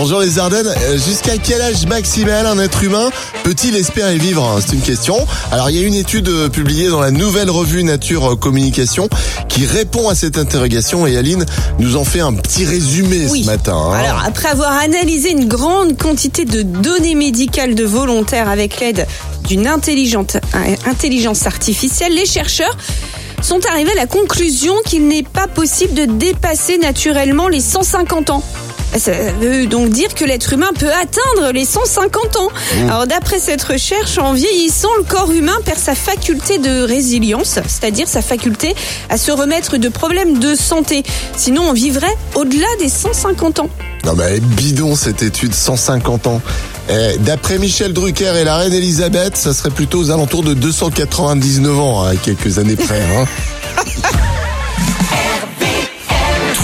Bonjour les Ardennes. Euh, Jusqu'à quel âge maximal un être humain peut-il espérer vivre hein C'est une question. Alors il y a une étude euh, publiée dans la nouvelle revue Nature euh, Communication qui répond à cette interrogation et Aline nous en fait un petit résumé Oui. ce matin. hein. Alors, après avoir analysé une grande quantité de données médicales de volontaires avec l'aide d'une intelligence artificielle, les chercheurs sont arrivés à la conclusion qu'il n'est pas possible de dépasser naturellement les 150 ans. Ça veut donc dire que l'être humain peut atteindre les 150 ans. Alors d'après cette recherche, en vieillissant, le corps humain perd sa faculté de résilience, c'est-à-dire sa faculté à se remettre de problèmes de santé. Sinon, on vivrait au-delà des 150 ans. Non mais elle est bidon cette étude, 150 ans. Eh, D'après Michel Drucker et la reine Elisabeth, ça serait plutôt aux alentours de 299 ans, à quelques années près. Hein.